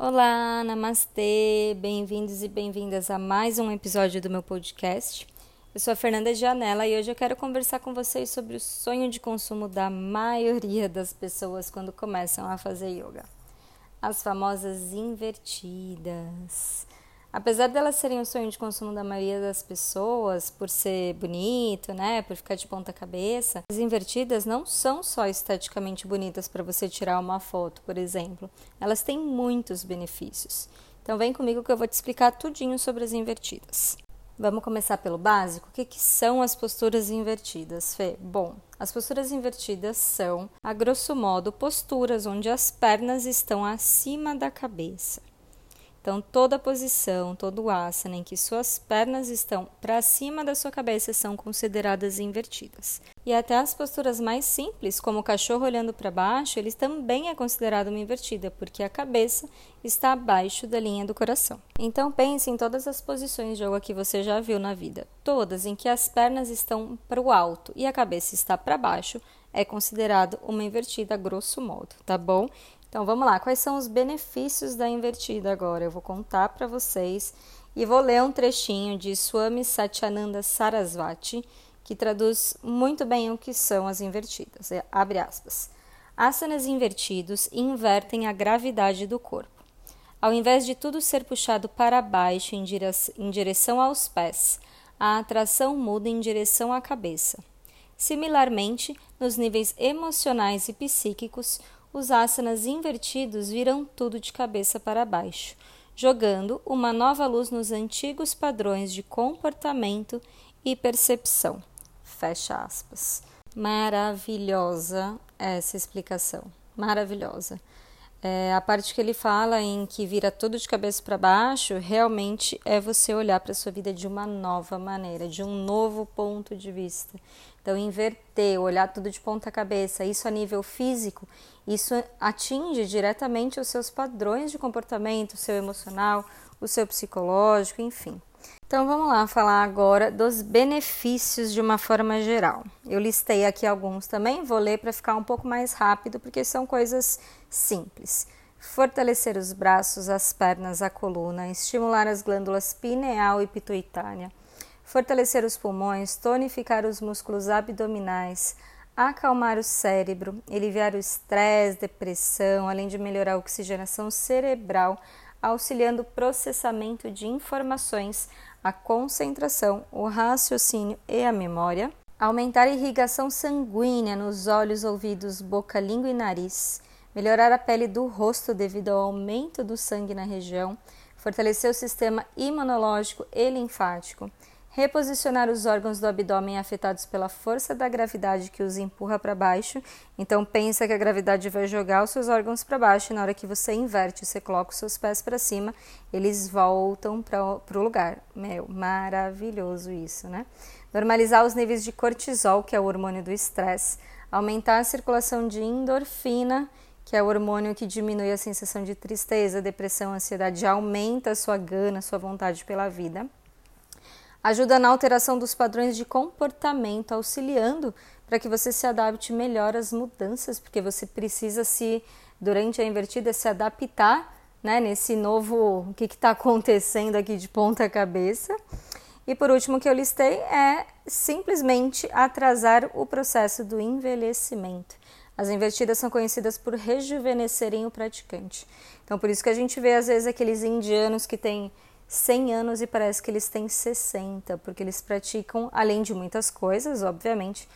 Olá, namastê, bem-vindos e bem-vindas a mais um episódio do meu podcast. Eu sou a Fernanda Janela e hoje eu quero conversar com vocês sobre o sonho de consumo da maioria das pessoas quando começam a fazer yoga. As famosas invertidas. Apesar delas serem o sonho de consumo da maioria das pessoas, por ser bonito, né, por ficar de ponta cabeça, as invertidas não são só esteticamente bonitas para você tirar uma foto, por exemplo. Elas têm muitos benefícios. Então vem comigo que eu vou te explicar tudinho sobre as invertidas. Vamos começar pelo básico. O que, que são as posturas invertidas, Fê? Bom, as posturas invertidas são, a grosso modo, posturas onde as pernas estão acima da cabeça. Então, toda posição, todo asana em que suas pernas estão para cima da sua cabeça são consideradas invertidas. E até as posturas mais simples, como o cachorro olhando para baixo, eles também é considerado uma invertida, porque a cabeça está abaixo da linha do coração. Então, pense em todas as posições de yoga que você já viu na vida, todas em que as pernas estão para o alto e a cabeça está para baixo, é considerado uma invertida grosso modo, tá bom? Então vamos lá, quais são os benefícios da invertida agora? Eu vou contar para vocês e vou ler um trechinho de Swami Satyananda Sarasvati, que traduz muito bem o que são as invertidas. É, abre aspas. Asanas invertidos invertem a gravidade do corpo. Ao invés de tudo ser puxado para baixo em direção aos pés, a atração muda em direção à cabeça. Similarmente, nos níveis emocionais e psíquicos, os asanas invertidos viram tudo de cabeça para baixo, jogando uma nova luz nos antigos padrões de comportamento e percepção. Fecha aspas. Maravilhosa essa explicação. Maravilhosa. É, a parte que ele fala em que vira tudo de cabeça para baixo, realmente é você olhar para a sua vida de uma nova maneira, de um novo ponto de vista. Então, inverter, olhar tudo de ponta cabeça, isso a nível físico, isso atinge diretamente os seus padrões de comportamento, o seu emocional, o seu psicológico, enfim. Então vamos lá falar agora dos benefícios de uma forma geral. Eu listei aqui alguns também, vou ler para ficar um pouco mais rápido, porque são coisas simples. Fortalecer os braços, as pernas, a coluna, estimular as glândulas pineal e pituitária, fortalecer os pulmões, tonificar os músculos abdominais, acalmar o cérebro, aliviar o estresse, depressão, além de melhorar a oxigenação cerebral, auxiliando o processamento de informações, a concentração, o raciocínio e a memória, aumentar a irrigação sanguínea nos olhos, ouvidos, boca, língua e nariz, melhorar a pele do rosto devido ao aumento do sangue na região, fortalecer o sistema imunológico e linfático, reposicionar os órgãos do abdômen afetados pela força da gravidade que os empurra para baixo. Então pensa que a gravidade vai jogar os seus órgãos para baixo e na hora que você inverte, você coloca os seus pés para cima, eles voltam para o lugar. Meu, maravilhoso isso, né? Normalizar os níveis de cortisol, que é o hormônio do estresse, aumentar a circulação de endorfina, que é o hormônio que diminui a sensação de tristeza, depressão, ansiedade, aumenta a sua gana, a sua vontade pela vida ajuda na alteração dos padrões de comportamento, auxiliando para que você se adapte melhor às mudanças, porque você precisa se, durante a invertida, se adaptar né, nesse novo o que está acontecendo aqui de ponta cabeça. E por último, que eu listei é simplesmente atrasar o processo do envelhecimento. As invertidas são conhecidas por rejuvenescerem o praticante. Então, por isso que a gente vê às vezes aqueles indianos que têm 100 anos e parece que eles têm 60, porque eles praticam, além de muitas coisas, obviamente,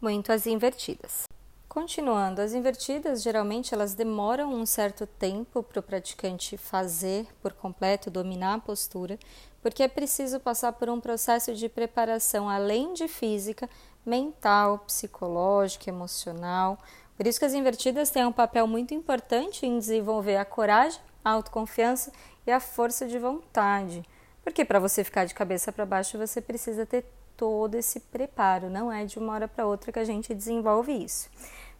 muito as invertidas. Continuando, as invertidas geralmente elas demoram um certo tempo para o praticante fazer por completo, dominar a postura, porque é preciso passar por um processo de preparação além de física, mental, psicológica, emocional. Por isso que as invertidas têm um papel muito importante em desenvolver a coragem, a autoconfiança e a força de vontade. Porque para você ficar de cabeça para baixo, você precisa ter todo esse preparo, não é de uma hora para outra que a gente desenvolve isso,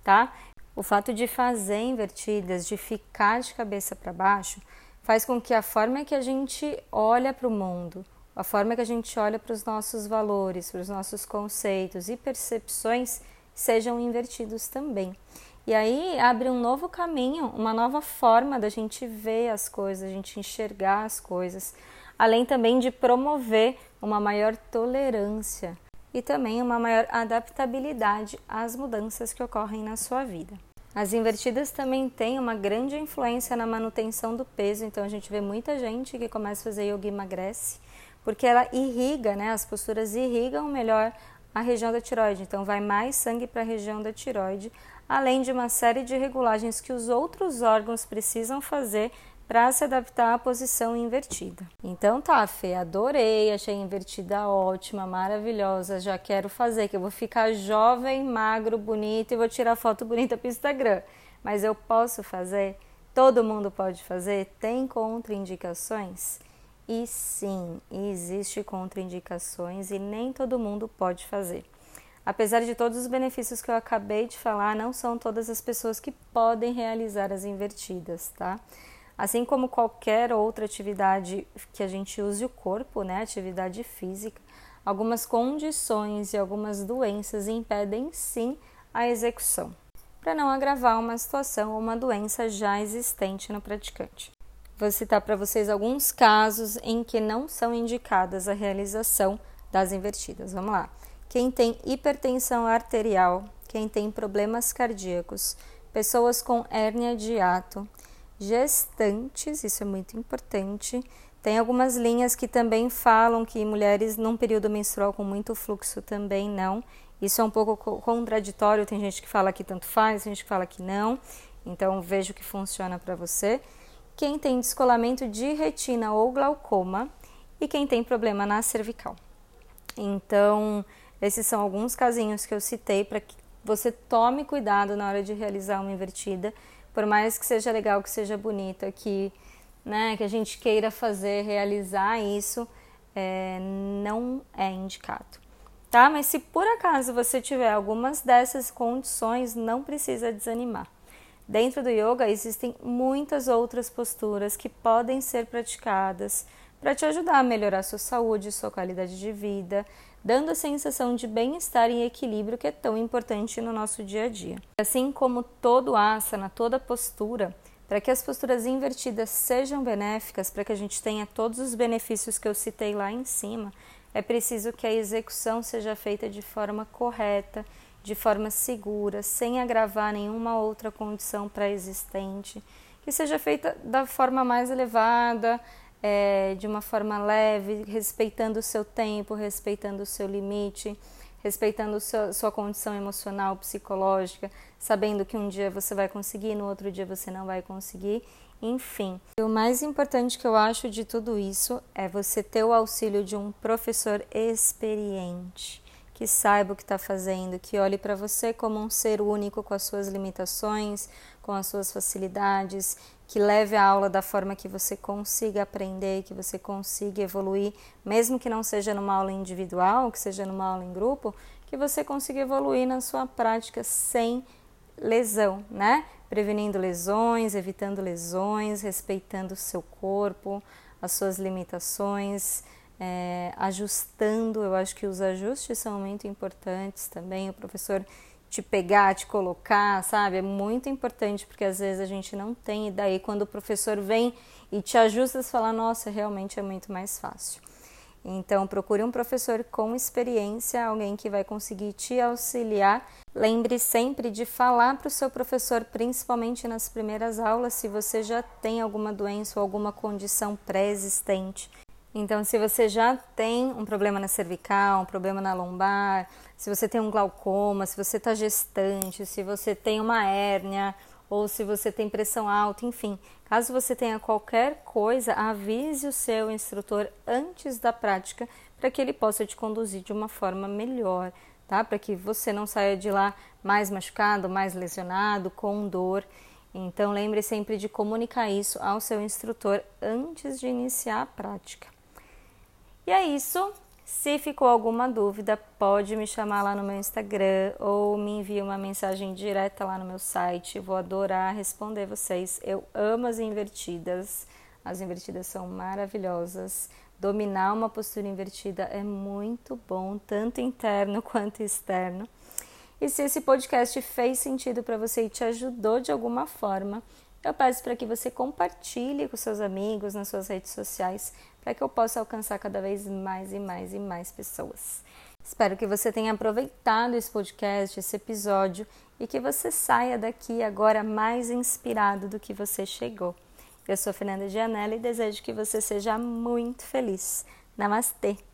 tá? O fato de fazer invertidas, de ficar de cabeça para baixo, faz com que a forma que a gente olha para o mundo, a forma que a gente olha para os nossos valores, para os nossos conceitos e percepções sejam invertidos também. E aí abre um novo caminho, uma nova forma da gente ver as coisas, a gente enxergar as coisas, além também de promover uma maior tolerância e também uma maior adaptabilidade às mudanças que ocorrem na sua vida. As invertidas também têm uma grande influência na manutenção do peso, então a gente vê muita gente que começa a fazer yoga e emagrece, porque ela irriga, né? As posturas irrigam melhor a região da tiroide, então vai mais sangue para a região da tiroide, além de uma série de regulagens que os outros órgãos precisam fazer para se adaptar à posição invertida. Então tá, Fê, adorei, achei invertida ótima, maravilhosa, já quero fazer, que eu vou ficar jovem, magro, bonito e vou tirar foto bonita para o Instagram. Mas eu posso fazer? Todo mundo pode fazer? Tem contraindicações? E sim, existe contraindicações e nem todo mundo pode fazer. Apesar de todos os benefícios que eu acabei de falar, não são todas as pessoas que podem realizar as invertidas, tá? Assim como qualquer outra atividade que a gente use o corpo, né, atividade física, algumas condições e algumas doenças impedem sim a execução, para não agravar uma situação ou uma doença já existente no praticante. Vou citar para vocês alguns casos em que não são indicadas a realização das invertidas. Vamos lá. Quem tem hipertensão arterial, quem tem problemas cardíacos, pessoas com hérnia de hiato, gestantes, isso é muito importante. Tem algumas linhas que também falam que mulheres num período menstrual com muito fluxo também não. Isso é um pouco contraditório, tem gente que fala que tanto faz, tem gente que fala que não. Então veja o que funciona para você. Quem tem descolamento de retina ou glaucoma e quem tem problema na cervical. Então, esses são alguns casinhos que eu citei para que você tome cuidado na hora de realizar uma invertida por mais que seja legal, que seja bonito, que, né, que a gente queira fazer, realizar isso, é, não é indicado. Tá? Mas se por acaso você tiver algumas dessas condições, não precisa desanimar. Dentro do yoga existem muitas outras posturas que podem ser praticadas para te ajudar a melhorar sua saúde, sua qualidade de vida, dando a sensação de bem-estar e equilíbrio que é tão importante no nosso dia a dia. Assim como todo asana, toda postura, para que as posturas invertidas sejam benéficas, para que a gente tenha todos os benefícios que eu citei lá em cima, é preciso que a execução seja feita de forma correta, de forma segura, sem agravar nenhuma outra condição pré-existente, que seja feita da forma mais elevada, é, de uma forma leve, respeitando o seu tempo, respeitando o seu limite, respeitando a sua condição emocional, psicológica, sabendo que um dia você vai conseguir, no outro dia você não vai conseguir, enfim. E o mais importante que eu acho de tudo isso é você ter o auxílio de um professor experiente que saiba o que está fazendo, que olhe para você como um ser único com as suas limitações, com as suas facilidades, que leve a aula da forma que você consiga aprender, que você consiga evoluir, mesmo que não seja numa aula individual, que seja numa aula em grupo, que você consiga evoluir na sua prática sem lesão, né? Prevenindo lesões, evitando lesões, respeitando o seu corpo, as suas limitações é, ajustando. Eu acho que os ajustes são muito importantes também. O professor te pegar, te colocar, sabe? É muito importante porque às vezes a gente não tem, e daí quando o professor vem e te ajusta, você fala: nossa, realmente é muito mais fácil. Então, procure um professor com experiência, alguém que vai conseguir te auxiliar. Lembre sempre de falar para o seu professor, principalmente nas primeiras aulas, se você já tem alguma doença ou alguma condição pré-existente. Então, se você já tem um problema na cervical, um problema na lombar, se você tem um glaucoma, se você está gestante, se você tem uma hérnia ou se você tem pressão alta, enfim, caso você tenha qualquer coisa, avise o seu instrutor antes da prática para que ele possa te conduzir de uma forma melhor, tá? Para que você não saia de lá mais machucado, mais lesionado, com dor. Então, lembre sempre de comunicar isso ao seu instrutor antes de iniciar a prática. E é isso. Se ficou alguma dúvida, pode me chamar lá no meu Instagram ou me envie uma mensagem direta lá no meu site. Vou adorar responder vocês. Eu amo as invertidas. As invertidas são maravilhosas. Dominar uma postura invertida é muito bom, tanto interno quanto externo. E se esse podcast fez sentido para você e te ajudou de alguma forma, eu peço para que você compartilhe com seus amigos nas suas redes sociais, para que eu possa alcançar cada vez mais e mais e mais pessoas. Espero que você tenha aproveitado esse podcast, esse episódio e que você saia daqui agora mais inspirado do que você chegou. Eu sou Fernanda Gianella e desejo que você seja muito feliz. Namastê!